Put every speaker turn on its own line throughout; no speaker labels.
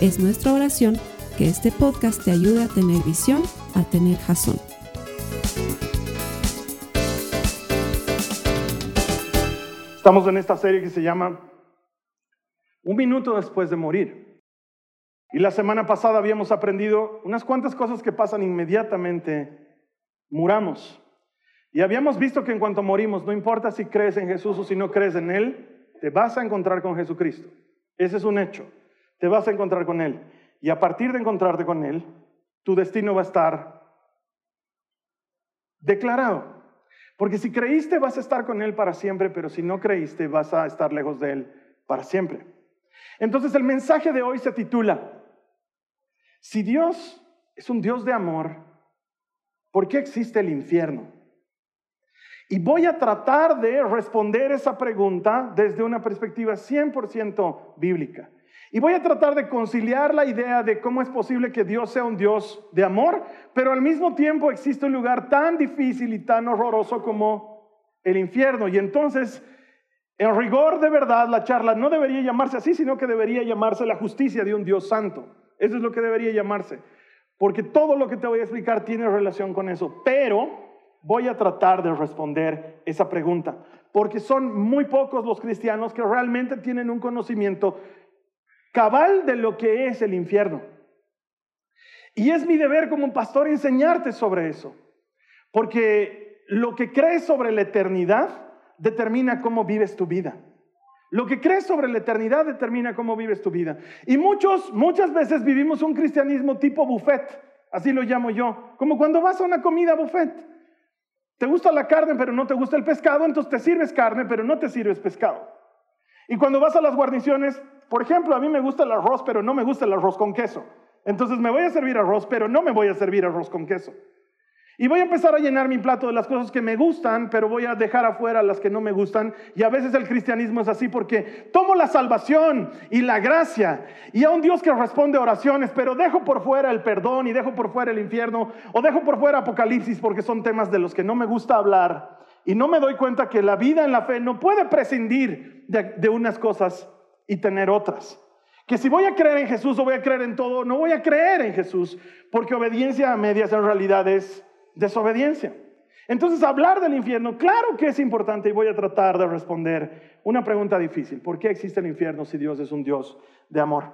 Es nuestra oración que este podcast te ayude a tener visión, a tener jazón.
Estamos en esta serie que se llama Un minuto después de morir. Y la semana pasada habíamos aprendido unas cuantas cosas que pasan inmediatamente, muramos. Y habíamos visto que en cuanto morimos, no importa si crees en Jesús o si no crees en Él, te vas a encontrar con Jesucristo. Ese es un hecho. Te vas a encontrar con Él. Y a partir de encontrarte con Él, tu destino va a estar declarado. Porque si creíste vas a estar con Él para siempre, pero si no creíste vas a estar lejos de Él para siempre. Entonces el mensaje de hoy se titula, si Dios es un Dios de amor, ¿por qué existe el infierno? Y voy a tratar de responder esa pregunta desde una perspectiva 100% bíblica. Y voy a tratar de conciliar la idea de cómo es posible que Dios sea un Dios de amor, pero al mismo tiempo existe un lugar tan difícil y tan horroroso como el infierno. Y entonces, en rigor de verdad, la charla no debería llamarse así, sino que debería llamarse la justicia de un Dios santo. Eso es lo que debería llamarse. Porque todo lo que te voy a explicar tiene relación con eso. Pero voy a tratar de responder esa pregunta, porque son muy pocos los cristianos que realmente tienen un conocimiento cabal de lo que es el infierno. Y es mi deber como pastor enseñarte sobre eso, porque lo que crees sobre la eternidad determina cómo vives tu vida. Lo que crees sobre la eternidad determina cómo vives tu vida. Y muchos, muchas veces vivimos un cristianismo tipo buffet, así lo llamo yo, como cuando vas a una comida buffet. Te gusta la carne, pero no te gusta el pescado, entonces te sirves carne, pero no te sirves pescado. Y cuando vas a las guarniciones, por ejemplo, a mí me gusta el arroz, pero no me gusta el arroz con queso. Entonces me voy a servir arroz, pero no me voy a servir arroz con queso. Y voy a empezar a llenar mi plato de las cosas que me gustan, pero voy a dejar afuera las que no me gustan. Y a veces el cristianismo es así porque tomo la salvación y la gracia y a un Dios que responde oraciones, pero dejo por fuera el perdón y dejo por fuera el infierno o dejo por fuera Apocalipsis porque son temas de los que no me gusta hablar. Y no me doy cuenta que la vida en la fe no puede prescindir de, de unas cosas y tener otras. Que si voy a creer en Jesús o voy a creer en todo, no voy a creer en Jesús, porque obediencia a medias en realidad es desobediencia. Entonces, hablar del infierno, claro que es importante y voy a tratar de responder una pregunta difícil. ¿Por qué existe el infierno si Dios es un Dios de amor?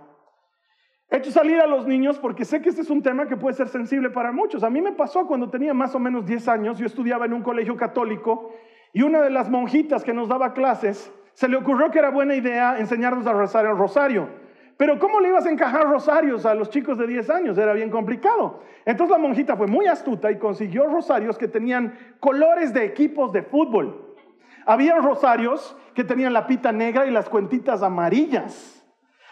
He hecho salir a los niños porque sé que este es un tema que puede ser sensible para muchos. A mí me pasó cuando tenía más o menos 10 años, yo estudiaba en un colegio católico y una de las monjitas que nos daba clases se le ocurrió que era buena idea enseñarnos a rezar el rosario. Pero ¿cómo le ibas a encajar rosarios a los chicos de 10 años? Era bien complicado. Entonces la monjita fue muy astuta y consiguió rosarios que tenían colores de equipos de fútbol. Había rosarios que tenían la pita negra y las cuentitas amarillas.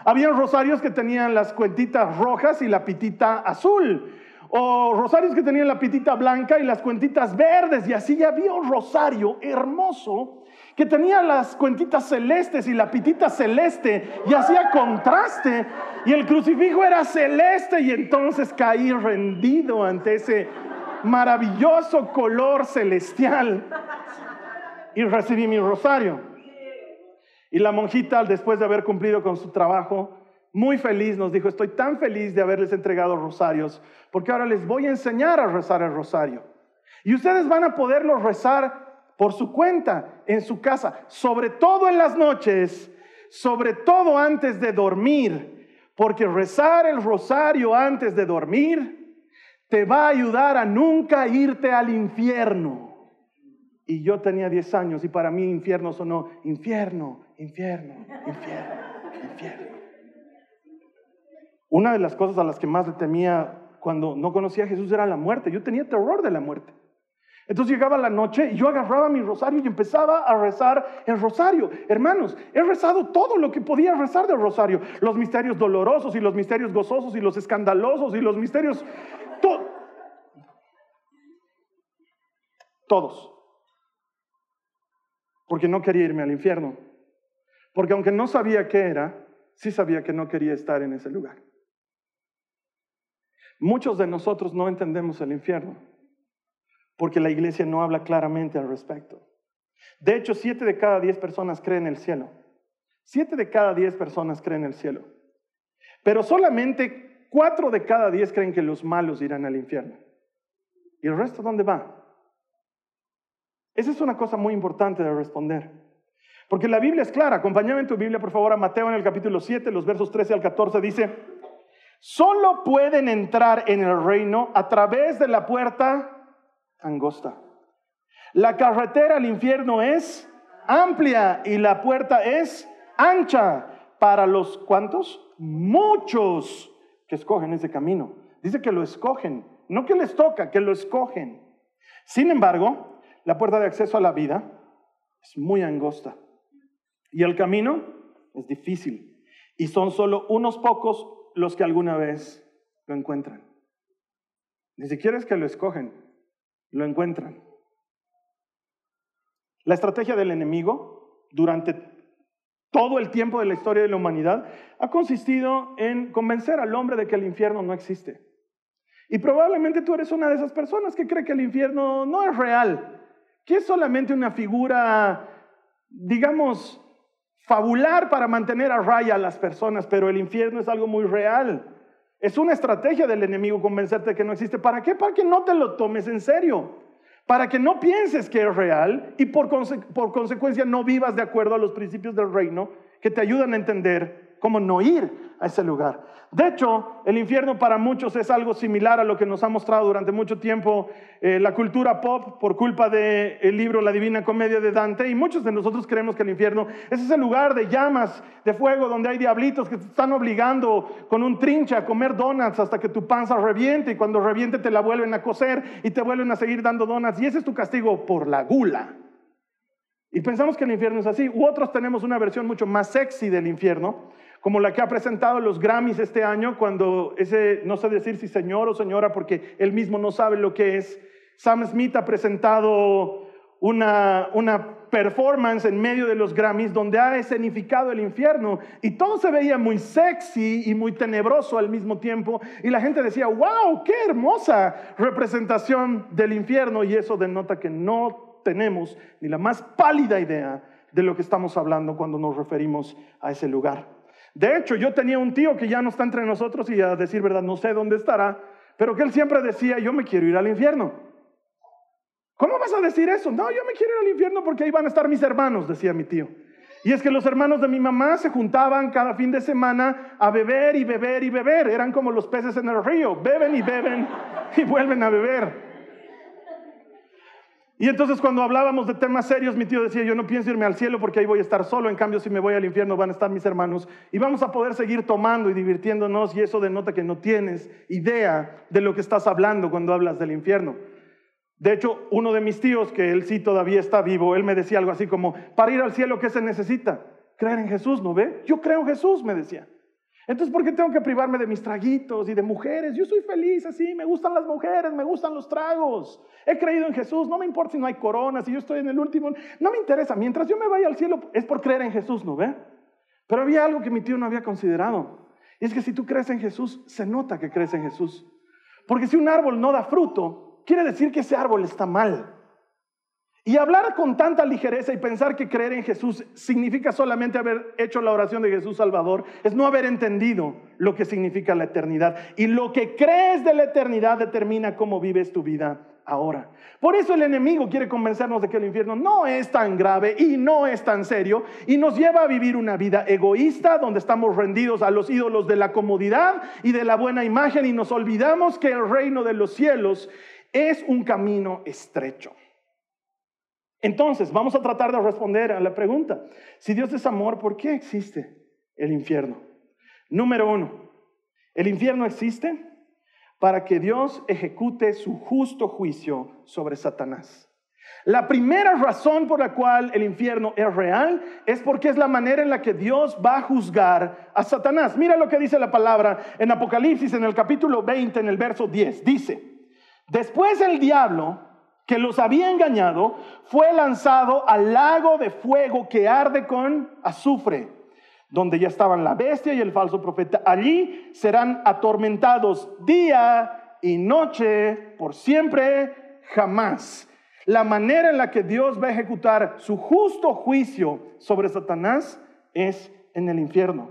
Había rosarios que tenían las cuentitas rojas y la pitita azul. O rosarios que tenían la pitita blanca y las cuentitas verdes. Y así había un rosario hermoso que tenía las cuentitas celestes y la pitita celeste y hacía contraste y el crucifijo era celeste y entonces caí rendido ante ese maravilloso color celestial y recibí mi rosario. Y la monjita, después de haber cumplido con su trabajo, muy feliz nos dijo, estoy tan feliz de haberles entregado rosarios, porque ahora les voy a enseñar a rezar el rosario. Y ustedes van a poderlo rezar por su cuenta en su casa, sobre todo en las noches, sobre todo antes de dormir, porque rezar el rosario antes de dormir te va a ayudar a nunca irte al infierno. Y yo tenía 10 años y para mí infierno sonó infierno, infierno, infierno, infierno. Una de las cosas a las que más le temía cuando no conocía a Jesús era la muerte. Yo tenía terror de la muerte. Entonces llegaba la noche y yo agarraba mi rosario y empezaba a rezar el rosario. Hermanos, he rezado todo lo que podía rezar del rosario. Los misterios dolorosos y los misterios gozosos y los escandalosos y los misterios... todos. Porque no quería irme al infierno. Porque aunque no sabía qué era, sí sabía que no quería estar en ese lugar. Muchos de nosotros no entendemos el infierno porque la iglesia no habla claramente al respecto. De hecho, siete de cada diez personas creen en el cielo. Siete de cada diez personas creen en el cielo. Pero solamente cuatro de cada diez creen que los malos irán al infierno. ¿Y el resto dónde va? Esa es una cosa muy importante de responder. Porque la Biblia es clara. Acompáñame en tu Biblia, por favor, a Mateo en el capítulo 7, los versos 13 al 14. Dice, solo pueden entrar en el reino a través de la puerta angosta. La carretera al infierno es amplia y la puerta es ancha para los cuantos, muchos que escogen ese camino. Dice que lo escogen, no que les toca, que lo escogen. Sin embargo, la puerta de acceso a la vida es muy angosta y el camino es difícil y son solo unos pocos los que alguna vez lo encuentran. Ni siquiera es que lo escogen, lo encuentran. La estrategia del enemigo durante todo el tiempo de la historia de la humanidad ha consistido en convencer al hombre de que el infierno no existe. Y probablemente tú eres una de esas personas que cree que el infierno no es real, que es solamente una figura, digamos, fabular para mantener a raya a las personas, pero el infierno es algo muy real. Es una estrategia del enemigo convencerte que no existe. ¿Para qué? Para que no te lo tomes en serio. Para que no pienses que es real y por, por consecuencia no vivas de acuerdo a los principios del reino que te ayudan a entender cómo no ir a ese lugar. De hecho, el infierno para muchos es algo similar a lo que nos ha mostrado durante mucho tiempo eh, la cultura pop por culpa del libro La Divina Comedia de Dante. Y muchos de nosotros creemos que el infierno es ese lugar de llamas, de fuego, donde hay diablitos que te están obligando con un trinche a comer donuts hasta que tu panza reviente. Y cuando reviente te la vuelven a coser y te vuelven a seguir dando donuts. Y ese es tu castigo por la gula. Y pensamos que el infierno es así. U otros tenemos una versión mucho más sexy del infierno como la que ha presentado los Grammys este año, cuando ese, no sé decir si señor o señora, porque él mismo no sabe lo que es, Sam Smith ha presentado una, una performance en medio de los Grammys donde ha escenificado el infierno y todo se veía muy sexy y muy tenebroso al mismo tiempo y la gente decía, wow, qué hermosa representación del infierno y eso denota que no tenemos ni la más pálida idea de lo que estamos hablando cuando nos referimos a ese lugar. De hecho, yo tenía un tío que ya no está entre nosotros y a decir verdad no sé dónde estará, pero que él siempre decía, yo me quiero ir al infierno. ¿Cómo vas a decir eso? No, yo me quiero ir al infierno porque ahí van a estar mis hermanos, decía mi tío. Y es que los hermanos de mi mamá se juntaban cada fin de semana a beber y beber y beber. Eran como los peces en el río, beben y beben y vuelven a beber. Y entonces cuando hablábamos de temas serios, mi tío decía, yo no pienso irme al cielo porque ahí voy a estar solo, en cambio si me voy al infierno van a estar mis hermanos y vamos a poder seguir tomando y divirtiéndonos y eso denota que no tienes idea de lo que estás hablando cuando hablas del infierno. De hecho, uno de mis tíos, que él sí todavía está vivo, él me decía algo así como, para ir al cielo, ¿qué se necesita? Creer en Jesús, ¿no ve? Yo creo en Jesús, me decía. Entonces, ¿por qué tengo que privarme de mis traguitos y de mujeres? Yo soy feliz así, me gustan las mujeres, me gustan los tragos. He creído en Jesús, no me importa si no hay coronas, si yo estoy en el último, no me interesa. Mientras yo me vaya al cielo es por creer en Jesús, ¿no ve? Pero había algo que mi tío no había considerado. Y es que si tú crees en Jesús, se nota que crees en Jesús. Porque si un árbol no da fruto, quiere decir que ese árbol está mal. Y hablar con tanta ligereza y pensar que creer en Jesús significa solamente haber hecho la oración de Jesús Salvador es no haber entendido lo que significa la eternidad. Y lo que crees de la eternidad determina cómo vives tu vida ahora. Por eso el enemigo quiere convencernos de que el infierno no es tan grave y no es tan serio y nos lleva a vivir una vida egoísta donde estamos rendidos a los ídolos de la comodidad y de la buena imagen y nos olvidamos que el reino de los cielos es un camino estrecho. Entonces, vamos a tratar de responder a la pregunta. Si Dios es amor, ¿por qué existe el infierno? Número uno, el infierno existe para que Dios ejecute su justo juicio sobre Satanás. La primera razón por la cual el infierno es real es porque es la manera en la que Dios va a juzgar a Satanás. Mira lo que dice la palabra en Apocalipsis en el capítulo 20, en el verso 10. Dice, después el diablo que los había engañado fue lanzado al lago de fuego que arde con azufre, donde ya estaban la bestia y el falso profeta. Allí serán atormentados día y noche por siempre, jamás. La manera en la que Dios va a ejecutar su justo juicio sobre Satanás es en el infierno.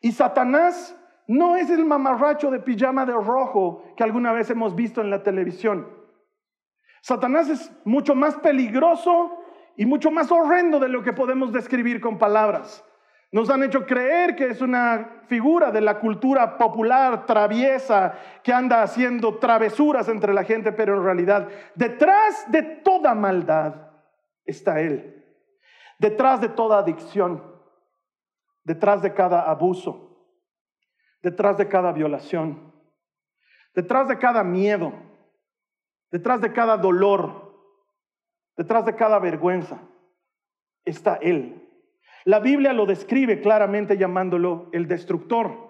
Y Satanás no es el mamarracho de pijama de rojo que alguna vez hemos visto en la televisión. Satanás es mucho más peligroso y mucho más horrendo de lo que podemos describir con palabras. Nos han hecho creer que es una figura de la cultura popular traviesa que anda haciendo travesuras entre la gente, pero en realidad detrás de toda maldad está Él. Detrás de toda adicción, detrás de cada abuso, detrás de cada violación, detrás de cada miedo, detrás de cada dolor, detrás de cada vergüenza, está Él. La Biblia lo describe claramente llamándolo el destructor,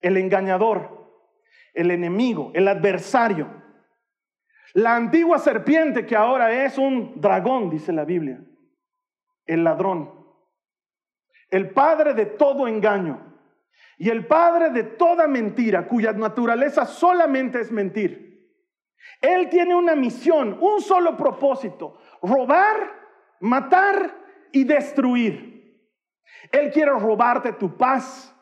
el engañador, el enemigo, el adversario. La antigua serpiente que ahora es un dragón, dice la Biblia, el ladrón, el padre de todo engaño y el padre de toda mentira, cuya naturaleza solamente es mentir. Él tiene una misión, un solo propósito, robar, matar y destruir. Él quiere robarte tu paz.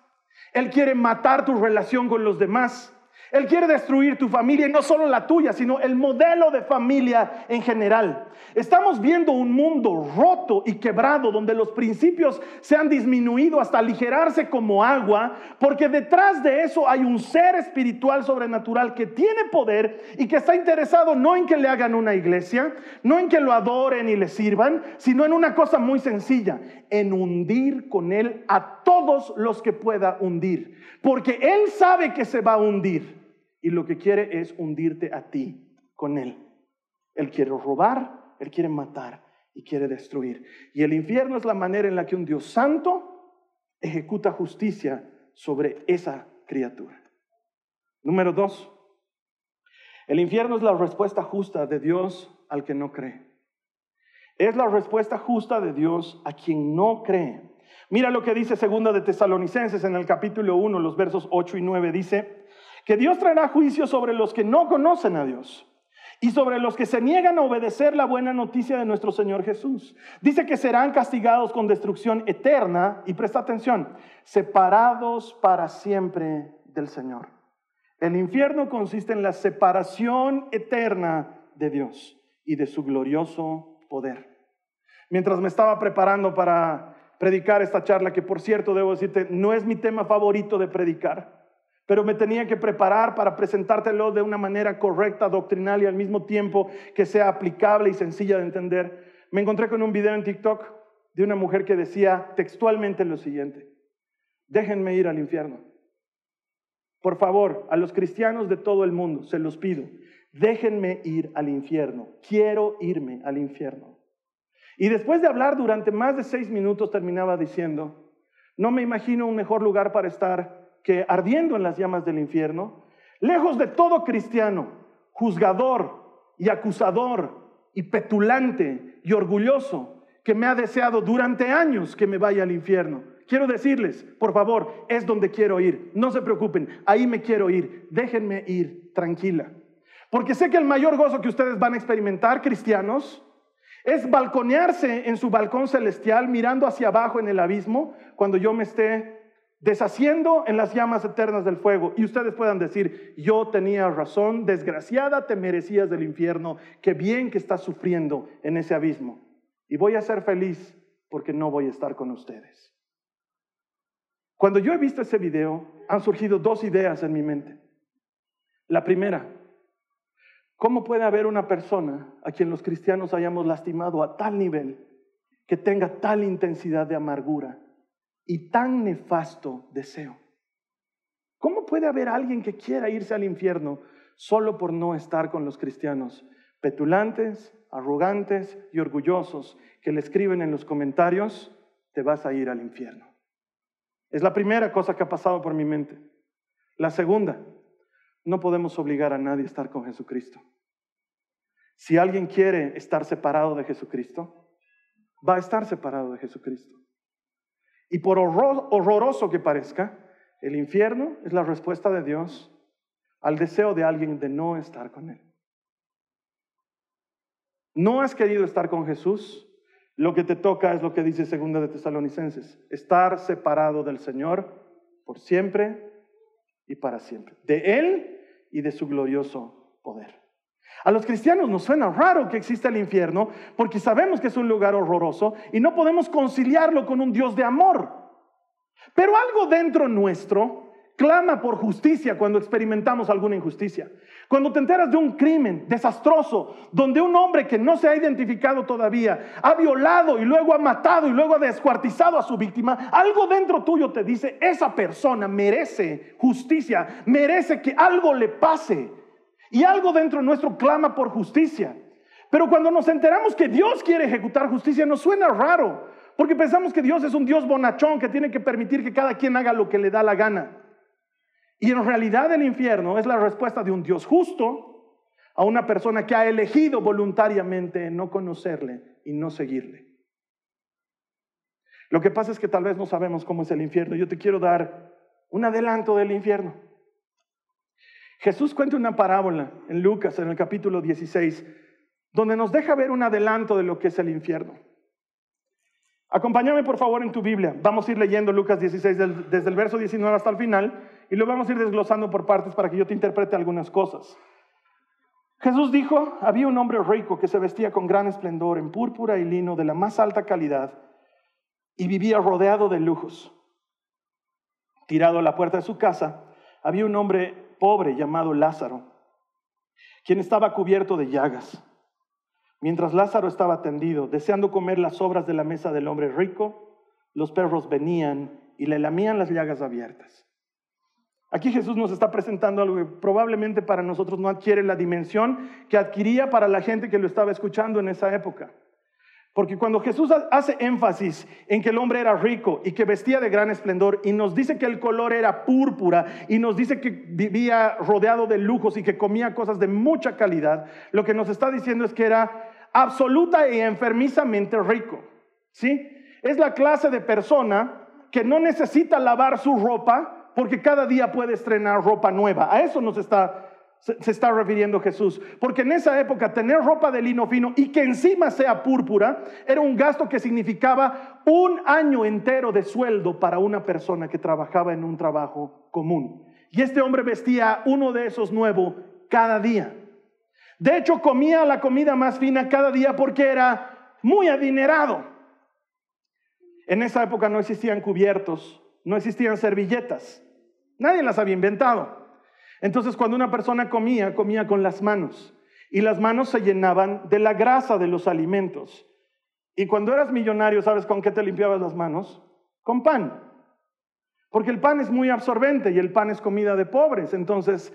Él quiere matar tu relación con los demás. Él quiere destruir tu familia y no solo la tuya, sino el modelo de familia en general. Estamos viendo un mundo roto y quebrado donde los principios se han disminuido hasta aligerarse como agua, porque detrás de eso hay un ser espiritual sobrenatural que tiene poder y que está interesado no en que le hagan una iglesia, no en que lo adoren y le sirvan, sino en una cosa muy sencilla, en hundir con él a todos los que pueda hundir, porque él sabe que se va a hundir y lo que quiere es hundirte a ti con Él. Él quiere robar, Él quiere matar y quiere destruir. Y el infierno es la manera en la que un Dios santo ejecuta justicia sobre esa criatura. Número dos, el infierno es la respuesta justa de Dios al que no cree. Es la respuesta justa de Dios a quien no cree. Mira lo que dice segunda de Tesalonicenses en el capítulo 1, los versos 8 y 9 dice, que Dios traerá juicio sobre los que no conocen a Dios y sobre los que se niegan a obedecer la buena noticia de nuestro Señor Jesús. Dice que serán castigados con destrucción eterna y presta atención, separados para siempre del Señor. El infierno consiste en la separación eterna de Dios y de su glorioso poder. Mientras me estaba preparando para predicar esta charla, que por cierto debo decirte, no es mi tema favorito de predicar, pero me tenía que preparar para presentártelo de una manera correcta, doctrinal y al mismo tiempo que sea aplicable y sencilla de entender. Me encontré con un video en TikTok de una mujer que decía textualmente lo siguiente, déjenme ir al infierno. Por favor, a los cristianos de todo el mundo, se los pido, déjenme ir al infierno, quiero irme al infierno. Y después de hablar durante más de seis minutos terminaba diciendo, no me imagino un mejor lugar para estar que ardiendo en las llamas del infierno, lejos de todo cristiano, juzgador y acusador y petulante y orgulloso, que me ha deseado durante años que me vaya al infierno. Quiero decirles, por favor, es donde quiero ir. No se preocupen, ahí me quiero ir. Déjenme ir tranquila. Porque sé que el mayor gozo que ustedes van a experimentar, cristianos, es balconearse en su balcón celestial mirando hacia abajo en el abismo cuando yo me esté deshaciendo en las llamas eternas del fuego. Y ustedes puedan decir, yo tenía razón, desgraciada te merecías del infierno, qué bien que estás sufriendo en ese abismo. Y voy a ser feliz porque no voy a estar con ustedes. Cuando yo he visto ese video, han surgido dos ideas en mi mente. La primera, ¿cómo puede haber una persona a quien los cristianos hayamos lastimado a tal nivel que tenga tal intensidad de amargura? Y tan nefasto deseo. ¿Cómo puede haber alguien que quiera irse al infierno solo por no estar con los cristianos petulantes, arrogantes y orgullosos que le escriben en los comentarios, te vas a ir al infierno. Es la primera cosa que ha pasado por mi mente. La segunda, no podemos obligar a nadie a estar con Jesucristo. Si alguien quiere estar separado de Jesucristo, va a estar separado de Jesucristo. Y por horroroso que parezca, el infierno es la respuesta de Dios al deseo de alguien de no estar con Él. No has querido estar con Jesús, lo que te toca es lo que dice segunda de Tesalonicenses, estar separado del Señor por siempre y para siempre, de Él y de su glorioso poder. A los cristianos nos suena raro que exista el infierno porque sabemos que es un lugar horroroso y no podemos conciliarlo con un Dios de amor. Pero algo dentro nuestro clama por justicia cuando experimentamos alguna injusticia. Cuando te enteras de un crimen desastroso, donde un hombre que no se ha identificado todavía ha violado y luego ha matado y luego ha descuartizado a su víctima, algo dentro tuyo te dice, esa persona merece justicia, merece que algo le pase. Y algo dentro nuestro clama por justicia. Pero cuando nos enteramos que Dios quiere ejecutar justicia, nos suena raro, porque pensamos que Dios es un Dios bonachón que tiene que permitir que cada quien haga lo que le da la gana. Y en realidad el infierno es la respuesta de un Dios justo a una persona que ha elegido voluntariamente no conocerle y no seguirle. Lo que pasa es que tal vez no sabemos cómo es el infierno. Yo te quiero dar un adelanto del infierno. Jesús cuenta una parábola en Lucas, en el capítulo 16, donde nos deja ver un adelanto de lo que es el infierno. Acompáñame por favor en tu Biblia. Vamos a ir leyendo Lucas 16 desde el verso 19 hasta el final y lo vamos a ir desglosando por partes para que yo te interprete algunas cosas. Jesús dijo, había un hombre rico que se vestía con gran esplendor en púrpura y lino de la más alta calidad y vivía rodeado de lujos. Tirado a la puerta de su casa, había un hombre pobre llamado Lázaro, quien estaba cubierto de llagas Mientras Lázaro estaba tendido, deseando comer las sobras de la mesa del hombre rico, los perros venían y le lamían las llagas abiertas. Aquí Jesús nos está presentando algo que probablemente para nosotros no adquiere la dimensión que adquiría para la gente que lo estaba escuchando en esa época. Porque cuando Jesús hace énfasis en que el hombre era rico y que vestía de gran esplendor y nos dice que el color era púrpura y nos dice que vivía rodeado de lujos y que comía cosas de mucha calidad, lo que nos está diciendo es que era absoluta y enfermizamente rico. ¿Sí? Es la clase de persona que no necesita lavar su ropa porque cada día puede estrenar ropa nueva. A eso nos está se, está refiriendo Jesús. Porque en esa época tener ropa de lino fino y que encima sea púrpura era un gasto que significaba un año entero de sueldo para una persona que trabajaba en un trabajo común. Y este hombre vestía uno de esos nuevos cada día. De hecho, comía la comida más fina cada día porque era muy adinerado. En esa época no existían cubiertos, no existían servilletas. Nadie las había inventado. Entonces, cuando una persona comía, comía con las manos. Y las manos se llenaban de la grasa de los alimentos. Y cuando eras millonario, ¿sabes con qué te limpiabas las manos? Con pan. Porque el pan es muy absorbente y el pan es comida de pobres. Entonces,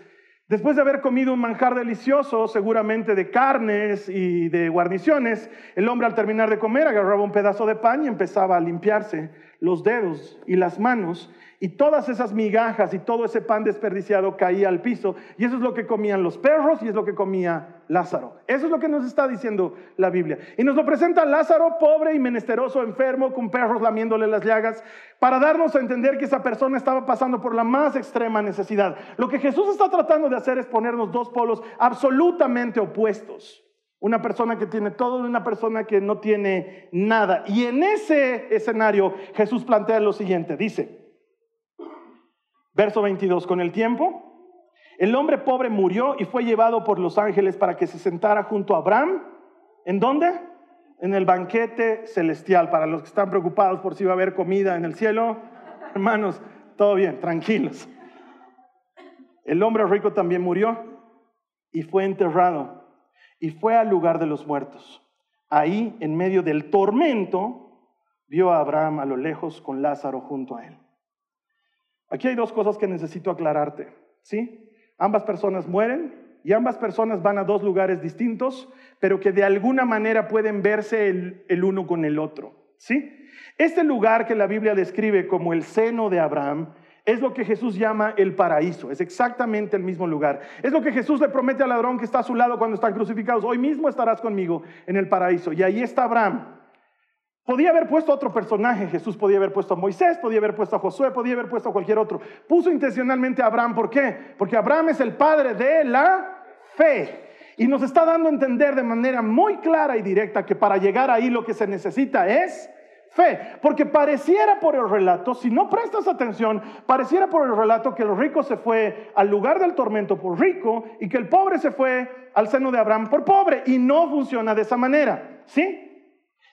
Después de haber comido un manjar delicioso, seguramente de carnes y de guarniciones, el hombre al terminar de comer agarraba un pedazo de pan y empezaba a limpiarse los dedos y las manos y todas esas migajas y todo ese pan desperdiciado caía al piso. Y eso es lo que comían los perros y es lo que comía Lázaro. Eso es lo que nos está diciendo la Biblia. Y nos lo presenta Lázaro, pobre y menesteroso, enfermo, con perros lamiéndole las llagas, para darnos a entender que esa persona estaba pasando por la más extrema necesidad. Lo que Jesús está tratando de hacer es ponernos dos polos absolutamente opuestos. Una persona que tiene todo y una persona que no tiene nada. Y en ese escenario Jesús plantea lo siguiente. Dice, Verso 22, con el tiempo, el hombre pobre murió y fue llevado por los ángeles para que se sentara junto a Abraham. ¿En dónde? En el banquete celestial. Para los que están preocupados por si va a haber comida en el cielo, hermanos, todo bien, tranquilos. El hombre rico también murió y fue enterrado y fue al lugar de los muertos. Ahí, en medio del tormento, vio a Abraham a lo lejos con Lázaro junto a él. Aquí hay dos cosas que necesito aclararte, ¿sí? Ambas personas mueren, y ambas personas van a dos lugares distintos, pero que de alguna manera pueden verse el, el uno con el otro. ¿Sí? Este lugar que la Biblia describe como el seno de Abraham es lo que Jesús llama el paraíso, es exactamente el mismo lugar. Es lo que Jesús le promete al ladrón que está a su lado cuando están crucificados. Hoy mismo estarás conmigo en el paraíso. Y ahí está Abraham. Podía haber puesto otro personaje, Jesús podía haber puesto a Moisés, podía haber puesto a Josué, podía haber puesto a cualquier otro. Puso intencionalmente a Abraham, ¿por qué? Porque Abraham es el padre de la fe. Y nos está dando a entender de manera muy clara y directa que para llegar ahí lo que se necesita es fe. Porque pareciera por el relato, si no prestas atención, pareciera por el relato que el rico se fue al lugar del tormento por rico y que el pobre se fue al seno de Abraham por pobre. Y no funciona de esa manera. ¿Sí?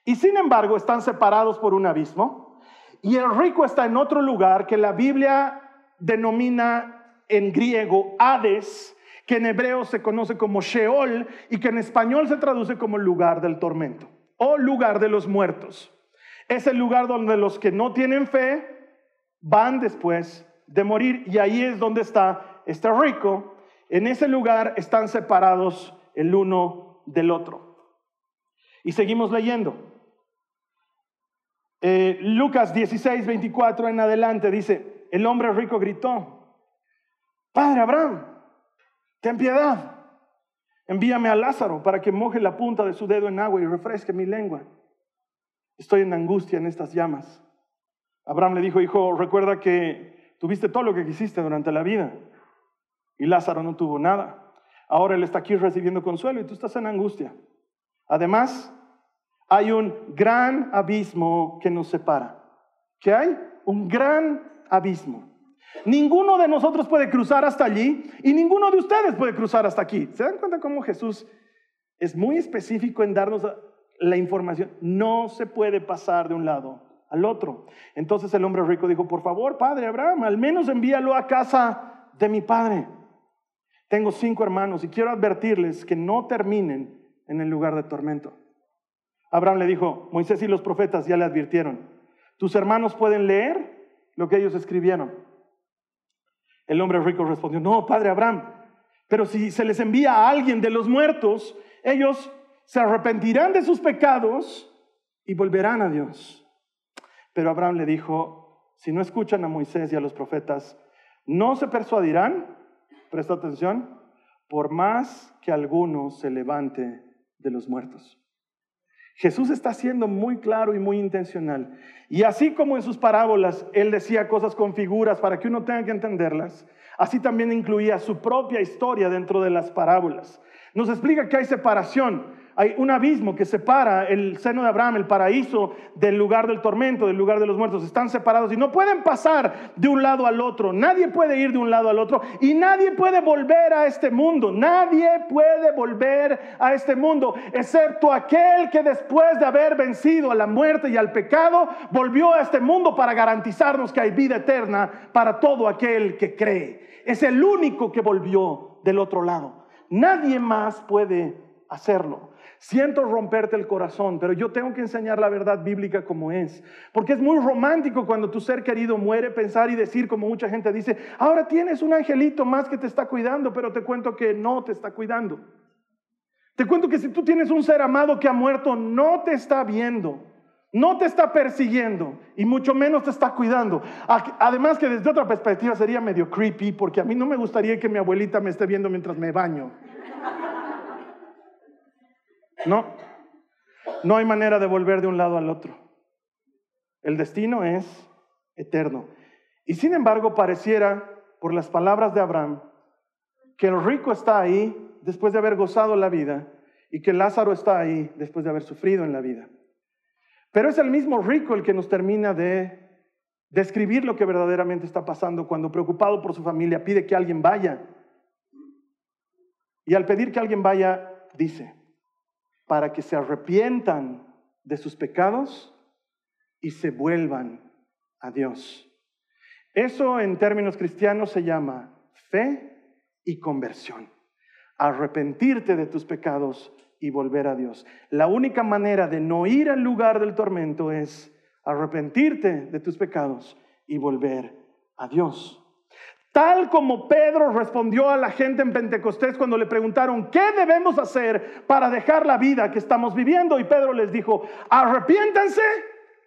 Y sin embargo están separados por un abismo. Y el rico está en otro lugar que la Biblia denomina en griego Hades, que en hebreo se conoce como Sheol y que en español se traduce como lugar del tormento o lugar de los muertos. Es el lugar donde los que no tienen fe van después de morir y ahí es donde está este rico. En ese lugar están separados el uno del otro. Y seguimos leyendo. Eh, Lucas 16, 24 en adelante dice, el hombre rico gritó, Padre Abraham, ten piedad, envíame a Lázaro para que moje la punta de su dedo en agua y refresque mi lengua Estoy en angustia en estas llamas. Abraham le dijo, hijo, recuerda que tuviste todo lo que quisiste durante la vida y Lázaro no tuvo nada. Ahora él está aquí recibiendo consuelo y tú estás en angustia. Además, hay un gran abismo que nos separa. ¿Qué hay? Un gran abismo. Ninguno de nosotros puede cruzar hasta allí y ninguno de ustedes puede cruzar hasta aquí. ¿Se dan cuenta cómo Jesús es muy específico en darnos la información. No se puede pasar de un lado al otro. Entonces el hombre rico dijo, por favor, padre Abraham, al menos envíalo a casa de mi padre. Tengo cinco hermanos y quiero advertirles que no terminen en el lugar de tormento. Abraham le dijo, Moisés y los profetas ya le advirtieron, tus hermanos pueden leer lo que ellos escribieron. El hombre rico respondió, no, padre Abraham, pero si se les envía a alguien de los muertos, ellos se arrepentirán de sus pecados y volverán a Dios. Pero Abraham le dijo, si no escuchan a Moisés y a los profetas, no se persuadirán, presta atención, por más que alguno se levante de los muertos. Jesús está siendo muy claro y muy intencional. Y así como en sus parábolas Él decía cosas con figuras para que uno tenga que entenderlas, así también incluía su propia historia dentro de las parábolas. Nos explica que hay separación hay un abismo que separa el seno de Abraham, el paraíso, del lugar del tormento, del lugar de los muertos. Están separados y no pueden pasar de un lado al otro. Nadie puede ir de un lado al otro y nadie puede volver a este mundo. Nadie puede volver a este mundo, excepto aquel que después de haber vencido a la muerte y al pecado, volvió a este mundo para garantizarnos que hay vida eterna para todo aquel que cree. Es el único que volvió del otro lado. Nadie más puede hacerlo. Siento romperte el corazón, pero yo tengo que enseñar la verdad bíblica como es. Porque es muy romántico cuando tu ser querido muere, pensar y decir, como mucha gente dice, ahora tienes un angelito más que te está cuidando, pero te cuento que no te está cuidando. Te cuento que si tú tienes un ser amado que ha muerto, no te está viendo, no te está persiguiendo y mucho menos te está cuidando. Además que desde otra perspectiva sería medio creepy, porque a mí no me gustaría que mi abuelita me esté viendo mientras me baño. No, no hay manera de volver de un lado al otro. El destino es eterno. Y sin embargo, pareciera, por las palabras de Abraham, que el rico está ahí después de haber gozado la vida y que Lázaro está ahí después de haber sufrido en la vida. Pero es el mismo rico el que nos termina de describir lo que verdaderamente está pasando cuando preocupado por su familia pide que alguien vaya. Y al pedir que alguien vaya, dice, para que se arrepientan de sus pecados y se vuelvan a Dios. Eso en términos cristianos se llama fe y conversión. Arrepentirte de tus pecados y volver a Dios. La única manera de no ir al lugar del tormento es arrepentirte de tus pecados y volver a Dios. Tal como Pedro respondió a la gente en Pentecostés cuando le preguntaron, ¿qué debemos hacer para dejar la vida que estamos viviendo? Y Pedro les dijo, arrepiéntanse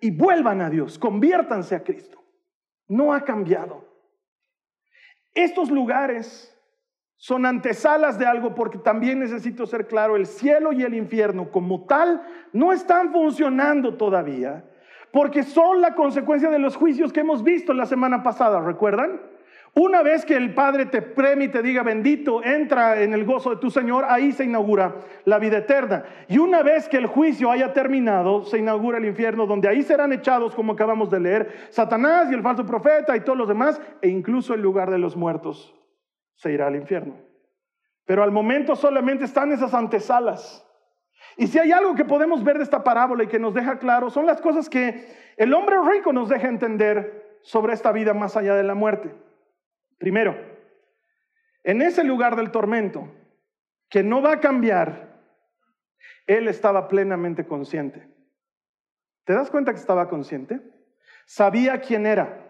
y vuelvan a Dios, conviértanse a Cristo. No ha cambiado. Estos lugares son antesalas de algo porque también necesito ser claro, el cielo y el infierno como tal no están funcionando todavía porque son la consecuencia de los juicios que hemos visto la semana pasada, ¿recuerdan? Una vez que el Padre te premie y te diga bendito, entra en el gozo de tu Señor, ahí se inaugura la vida eterna. Y una vez que el juicio haya terminado, se inaugura el infierno, donde ahí serán echados, como acabamos de leer, Satanás y el falso profeta y todos los demás, e incluso el lugar de los muertos se irá al infierno. Pero al momento solamente están esas antesalas. Y si hay algo que podemos ver de esta parábola y que nos deja claro, son las cosas que el hombre rico nos deja entender sobre esta vida más allá de la muerte. Primero, en ese lugar del tormento, que no va a cambiar, él estaba plenamente consciente. ¿Te das cuenta que estaba consciente? Sabía quién era,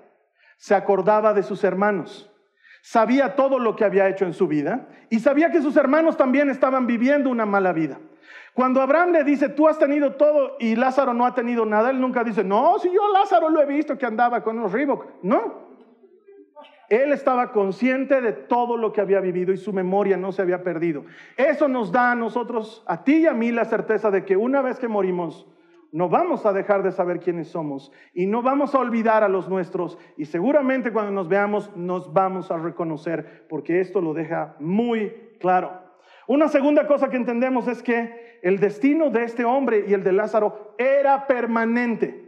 se acordaba de sus hermanos, sabía todo lo que había hecho en su vida y sabía que sus hermanos también estaban viviendo una mala vida. Cuando Abraham le dice, tú has tenido todo y Lázaro no ha tenido nada, él nunca dice, no, si yo Lázaro lo he visto que andaba con los Reebok. No, él estaba consciente de todo lo que había vivido y su memoria no se había perdido. Eso nos da a nosotros, a ti y a mí, la certeza de que una vez que morimos, no vamos a dejar de saber quiénes somos y no vamos a olvidar a los nuestros y seguramente cuando nos veamos nos vamos a reconocer porque esto lo deja muy claro. Una segunda cosa que entendemos es que el destino de este hombre y el de Lázaro era permanente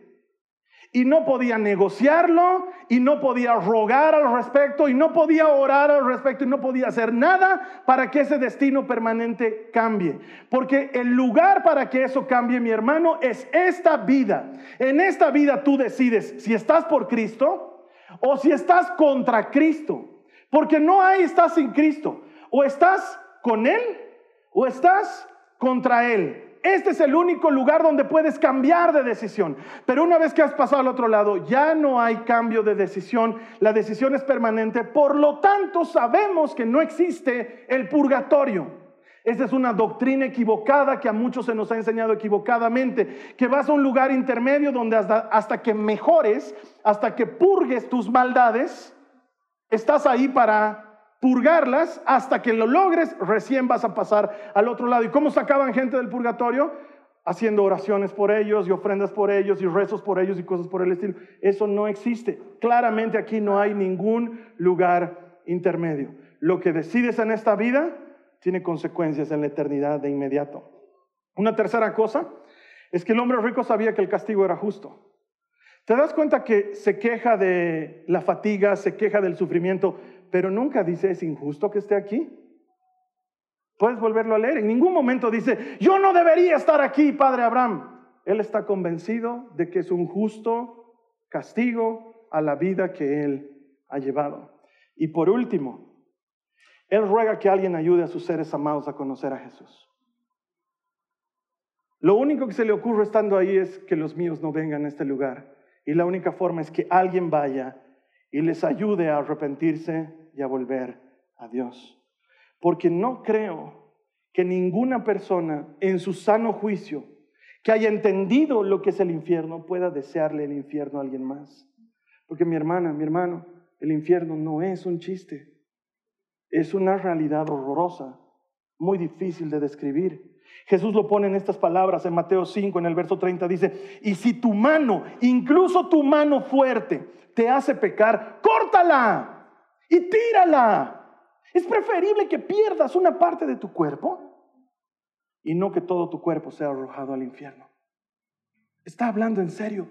y no podía negociarlo y no podía rogar al respecto y no podía orar al respecto y no podía hacer nada para que ese destino permanente cambie. Porque el lugar para que eso cambie, mi hermano, es esta vida. En esta vida tú decides si estás por Cristo o si estás contra Cristo. Porque no hay estás sin Cristo. O estás con Él o estás contra Él. Este es el único lugar donde puedes cambiar de decisión. Pero una vez que has pasado al otro lado, ya no hay cambio de decisión. La decisión es permanente. Por lo tanto, sabemos que no existe el purgatorio. Esa es una doctrina equivocada que a muchos se nos ha enseñado equivocadamente, que vas a un lugar intermedio donde hasta, hasta que mejores, hasta que purgues tus maldades, estás ahí para purgarlas hasta que lo logres, recién vas a pasar al otro lado. ¿Y cómo sacaban gente del purgatorio? Haciendo oraciones por ellos y ofrendas por ellos y rezos por ellos y cosas por el estilo. Eso no existe. Claramente aquí no hay ningún lugar intermedio. Lo que decides en esta vida tiene consecuencias en la eternidad de inmediato. Una tercera cosa es que el hombre rico sabía que el castigo era justo. ¿Te das cuenta que se queja de la fatiga, se queja del sufrimiento, pero nunca dice, es injusto que esté aquí. Puedes volverlo a leer. En ningún momento dice, yo no debería estar aquí, Padre Abraham. Él está convencido de que es un justo castigo a la vida que él ha llevado. Y por último, él ruega que alguien ayude a sus seres amados a conocer a Jesús. Lo único que se le ocurre estando ahí es que los míos no vengan a este lugar. Y la única forma es que alguien vaya y les ayude a arrepentirse y a volver a Dios. Porque no creo que ninguna persona en su sano juicio que haya entendido lo que es el infierno pueda desearle el infierno a alguien más. Porque mi hermana, mi hermano, el infierno no es un chiste, es una realidad horrorosa, muy difícil de describir. Jesús lo pone en estas palabras en Mateo 5, en el verso 30, dice, y si tu mano, incluso tu mano fuerte, te hace pecar, córtala y tírala. Es preferible que pierdas una parte de tu cuerpo y no que todo tu cuerpo sea arrojado al infierno. Está hablando en serio.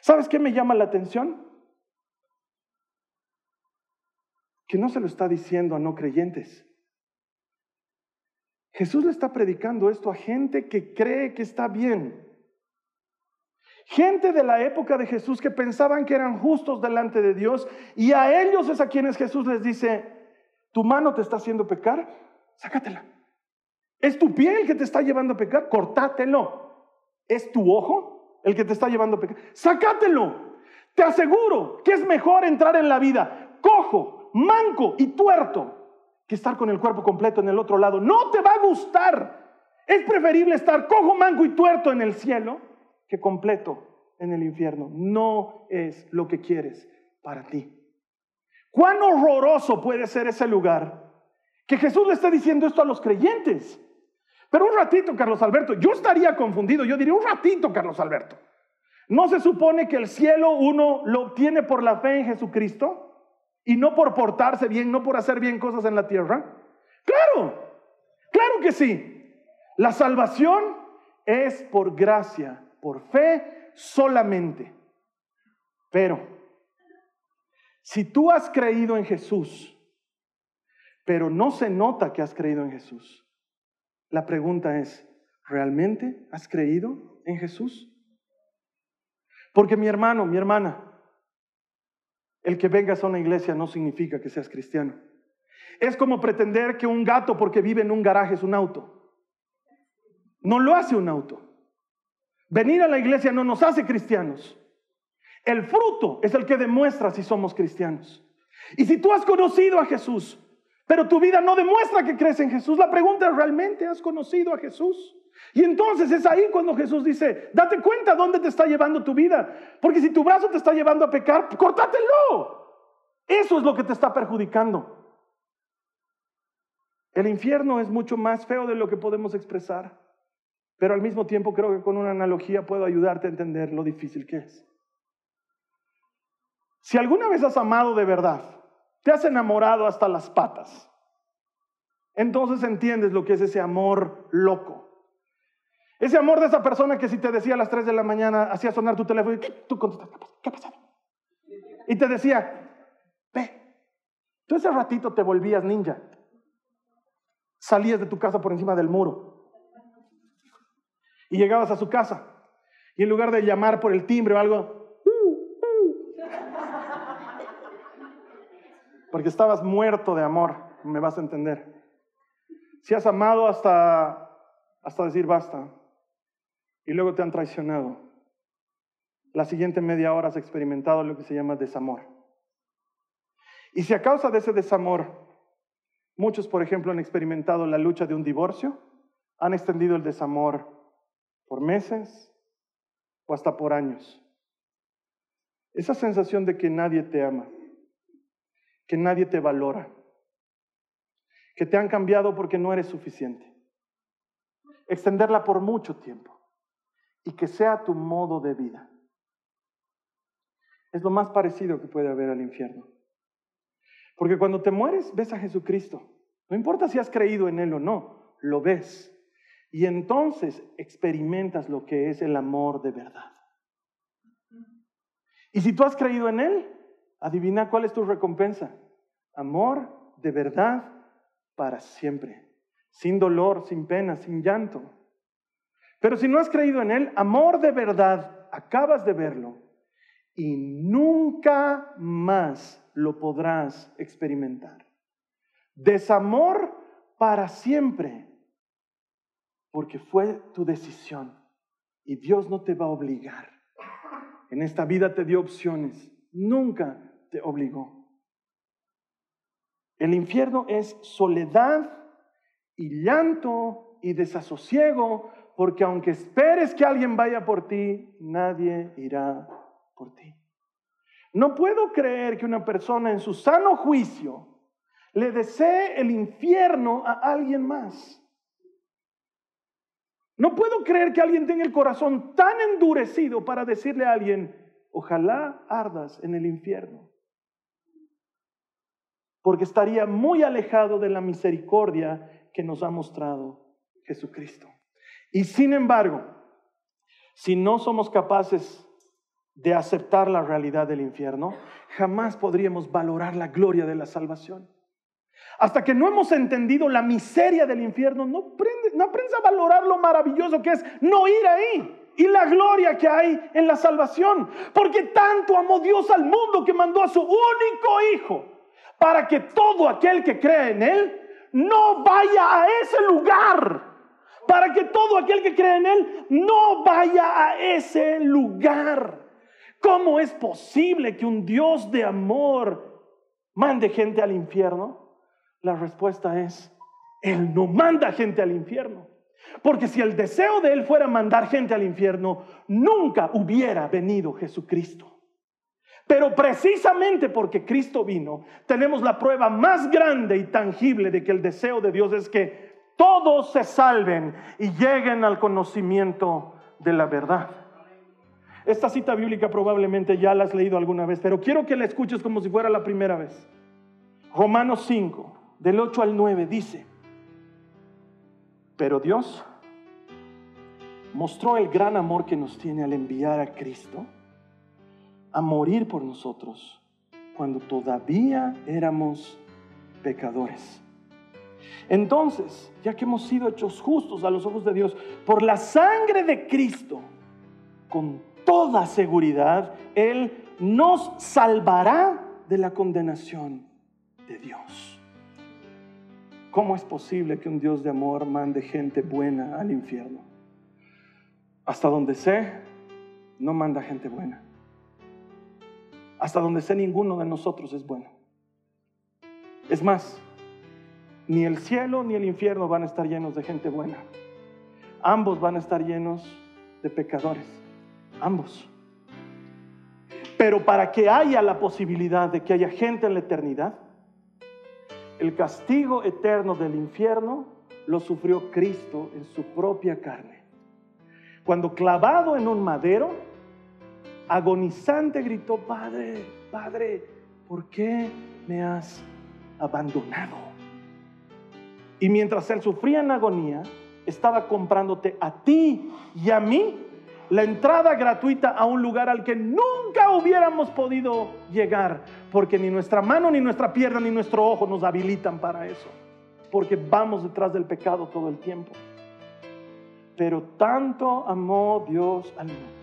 ¿Sabes qué me llama la atención? Que no se lo está diciendo a no creyentes. Jesús le está predicando esto a gente que cree que está bien. Gente de la época de Jesús que pensaban que eran justos delante de Dios y a ellos es a quienes Jesús les dice, tu mano te está haciendo pecar, sácatela. ¿Es tu pie el que te está llevando a pecar? Cortátelo. ¿Es tu ojo el que te está llevando a pecar? Sácatelo. Te aseguro que es mejor entrar en la vida cojo, manco y tuerto que estar con el cuerpo completo en el otro lado. No te va a gustar. Es preferible estar cojo, manco y tuerto en el cielo que completo en el infierno. No es lo que quieres para ti. Cuán horroroso puede ser ese lugar que Jesús le está diciendo esto a los creyentes. Pero un ratito, Carlos Alberto, yo estaría confundido, yo diría un ratito, Carlos Alberto. ¿No se supone que el cielo uno lo obtiene por la fe en Jesucristo? Y no por portarse bien, no por hacer bien cosas en la tierra. Claro, claro que sí. La salvación es por gracia, por fe solamente. Pero, si tú has creído en Jesús, pero no se nota que has creído en Jesús, la pregunta es, ¿realmente has creído en Jesús? Porque mi hermano, mi hermana, el que vengas a una iglesia no significa que seas cristiano. Es como pretender que un gato porque vive en un garaje es un auto. No lo hace un auto. Venir a la iglesia no nos hace cristianos. El fruto es el que demuestra si somos cristianos. Y si tú has conocido a Jesús, pero tu vida no demuestra que crees en Jesús, la pregunta es, ¿realmente has conocido a Jesús? Y entonces es ahí cuando Jesús dice, date cuenta dónde te está llevando tu vida. Porque si tu brazo te está llevando a pecar, córtatelo. Eso es lo que te está perjudicando. El infierno es mucho más feo de lo que podemos expresar. Pero al mismo tiempo creo que con una analogía puedo ayudarte a entender lo difícil que es. Si alguna vez has amado de verdad, te has enamorado hasta las patas, entonces entiendes lo que es ese amor loco. Ese amor de esa persona que si te decía a las 3 de la mañana, hacía sonar tu teléfono y tú contestas, ¿qué ha pasado? Y te decía, ve, tú ese ratito te volvías ninja. Salías de tu casa por encima del muro. Y llegabas a su casa. Y en lugar de llamar por el timbre o algo, porque estabas muerto de amor, me vas a entender. Si has amado hasta, hasta decir basta, y luego te han traicionado. La siguiente media hora has experimentado lo que se llama desamor. Y si a causa de ese desamor, muchos, por ejemplo, han experimentado la lucha de un divorcio, han extendido el desamor por meses o hasta por años. Esa sensación de que nadie te ama, que nadie te valora, que te han cambiado porque no eres suficiente. Extenderla por mucho tiempo y que sea tu modo de vida. Es lo más parecido que puede haber al infierno. Porque cuando te mueres, ves a Jesucristo. No importa si has creído en Él o no, lo ves. Y entonces experimentas lo que es el amor de verdad. Y si tú has creído en Él, adivina cuál es tu recompensa. Amor de verdad para siempre. Sin dolor, sin pena, sin llanto. Pero si no has creído en Él, amor de verdad, acabas de verlo y nunca más lo podrás experimentar. Desamor para siempre, porque fue tu decisión y Dios no te va a obligar. En esta vida te dio opciones, nunca te obligó. El infierno es soledad y llanto y desasosiego porque aunque esperes que alguien vaya por ti, nadie irá por ti. No puedo creer que una persona en su sano juicio le desee el infierno a alguien más. No puedo creer que alguien tenga el corazón tan endurecido para decirle a alguien, ojalá ardas en el infierno. Porque estaría muy alejado de la misericordia que nos ha mostrado Jesucristo. Y sin embargo, si no somos capaces de aceptar la realidad del infierno, jamás podríamos valorar la gloria de la salvación. Hasta que no hemos entendido la miseria del infierno, no, aprendes a valorar lo maravilloso que es no ir ahí y la gloria que hay en la salvación. Porque tanto amó Dios al mundo que mandó a su único Hijo para que todo aquel que crea en Él no vaya a ese lugar para que todo aquel que cree en Él no vaya a ese lugar. ¿Cómo es posible que un Dios de amor mande gente al infierno? La respuesta es, Él no manda gente al infierno. Porque si el deseo de Él fuera mandar gente al infierno, nunca hubiera venido Jesucristo. Pero precisamente porque Cristo vino, tenemos la prueba más grande y tangible de que el deseo de Dios es que todos se salven y lleguen al conocimiento de la verdad. Esta cita bíblica probablemente ya la has leído alguna vez, pero quiero que la escuches como si fuera la primera vez. Romanos 5, del 8 al 9, dice, pero Dios mostró el gran amor que nos tiene al enviar a Cristo a morir por nosotros cuando todavía éramos pecadores. Entonces, ya que hemos sido hechos justos a los ojos de Dios por la sangre de Cristo, con toda seguridad, Él nos salvará de la condenación de Dios. ¿Cómo es posible que un Dios de amor mande gente buena al infierno? Hasta donde sé, no manda gente buena. Hasta donde sé, ninguno de nosotros es bueno. Es más, ni el cielo ni el infierno van a estar llenos de gente buena. Ambos van a estar llenos de pecadores. Ambos. Pero para que haya la posibilidad de que haya gente en la eternidad, el castigo eterno del infierno lo sufrió Cristo en su propia carne. Cuando clavado en un madero, agonizante gritó, Padre, Padre, ¿por qué me has abandonado? Y mientras él sufría en agonía, estaba comprándote a ti y a mí la entrada gratuita a un lugar al que nunca hubiéramos podido llegar, porque ni nuestra mano, ni nuestra pierna, ni nuestro ojo nos habilitan para eso, porque vamos detrás del pecado todo el tiempo. Pero tanto amó Dios al mundo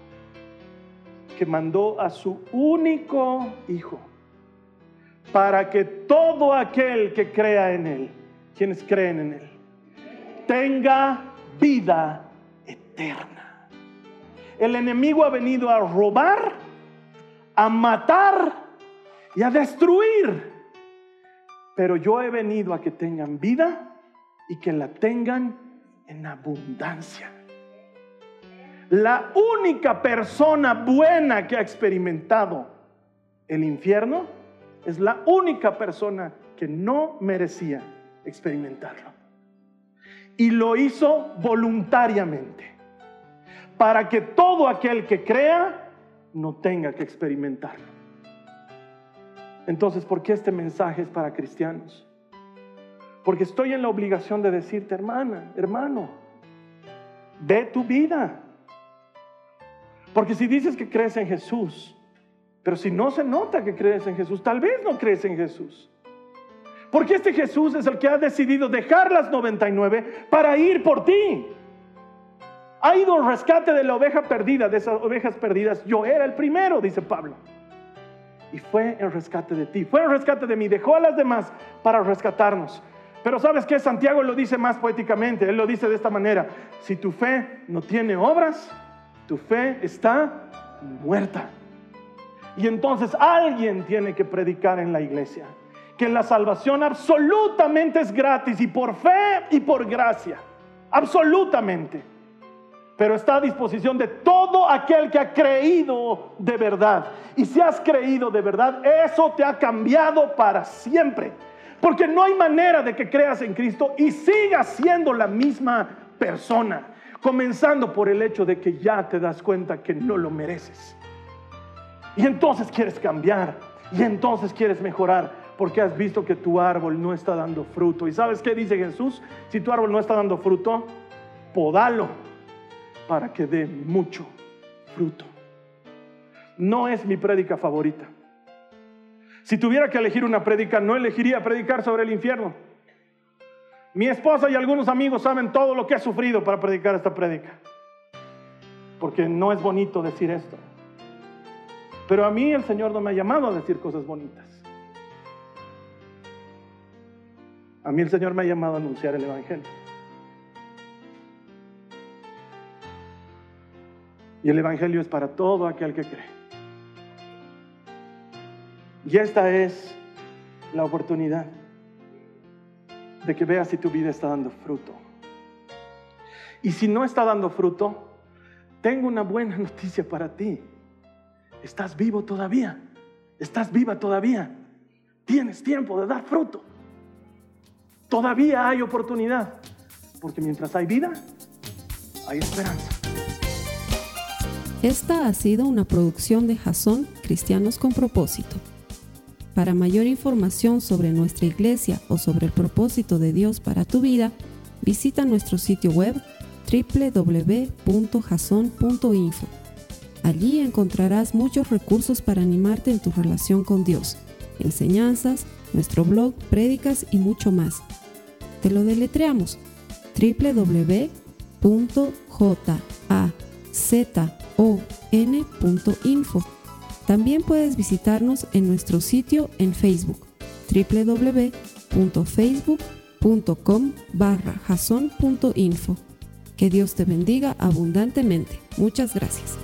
que mandó a su único Hijo para que todo aquel que crea en Él, quienes creen en Él, tenga vida eterna. El enemigo ha venido a robar, a matar y a destruir. Pero yo he venido a que tengan vida y que la tengan en abundancia. La única persona buena que ha experimentado el infierno es la única persona que no merecía experimentarlo. Y lo hizo voluntariamente para que todo aquel que crea no tenga que experimentarlo. Entonces, ¿por qué este mensaje es para cristianos? Porque estoy en la obligación de decirte, hermana, hermano, de tu vida. Porque si dices que crees en Jesús, pero si no se nota que crees en Jesús, tal vez no crees en Jesús. Porque este Jesús es el que ha decidido dejar las 99 para ir por ti. Ha ido un rescate de la oveja perdida, de esas ovejas perdidas. Yo era el primero, dice Pablo. Y fue el rescate de ti, fue el rescate de mí. Dejó a las demás para rescatarnos. Pero sabes que Santiago lo dice más poéticamente. Él lo dice de esta manera. Si tu fe no tiene obras, tu fe está muerta. Y entonces alguien tiene que predicar en la iglesia que la salvación absolutamente es gratis y por fe y por gracia. Absolutamente pero está a disposición de todo aquel que ha creído de verdad. Y si has creído de verdad, eso te ha cambiado para siempre. Porque no hay manera de que creas en Cristo y sigas siendo la misma persona. Comenzando por el hecho de que ya te das cuenta que no lo mereces. Y entonces quieres cambiar. Y entonces quieres mejorar. Porque has visto que tu árbol no está dando fruto. ¿Y sabes qué dice Jesús? Si tu árbol no está dando fruto, podalo para que dé mucho fruto. No es mi prédica favorita. Si tuviera que elegir una prédica, no elegiría predicar sobre el infierno. Mi esposa y algunos amigos saben todo lo que he sufrido para predicar esta prédica. Porque no es bonito decir esto. Pero a mí el Señor no me ha llamado a decir cosas bonitas. A mí el Señor me ha llamado a anunciar el Evangelio. Y el Evangelio es para todo aquel que cree. Y esta es la oportunidad de que veas si tu vida está dando fruto. Y si no está dando fruto, tengo una buena noticia para ti. Estás vivo todavía. Estás viva todavía. Tienes tiempo de dar fruto. Todavía hay oportunidad. Porque mientras hay vida, hay esperanza.
Esta ha sido una producción de Jason Cristianos con Propósito. Para mayor información sobre nuestra iglesia o sobre el propósito de Dios para tu vida, visita nuestro sitio web www.jason.info. Allí encontrarás muchos recursos para animarte en tu relación con Dios, enseñanzas, nuestro blog, prédicas y mucho más. Te lo deletreamos www.jazon.info. También puedes visitarnos en nuestro sitio en Facebook www.facebook.com barra Que Dios te bendiga abundantemente. Muchas gracias.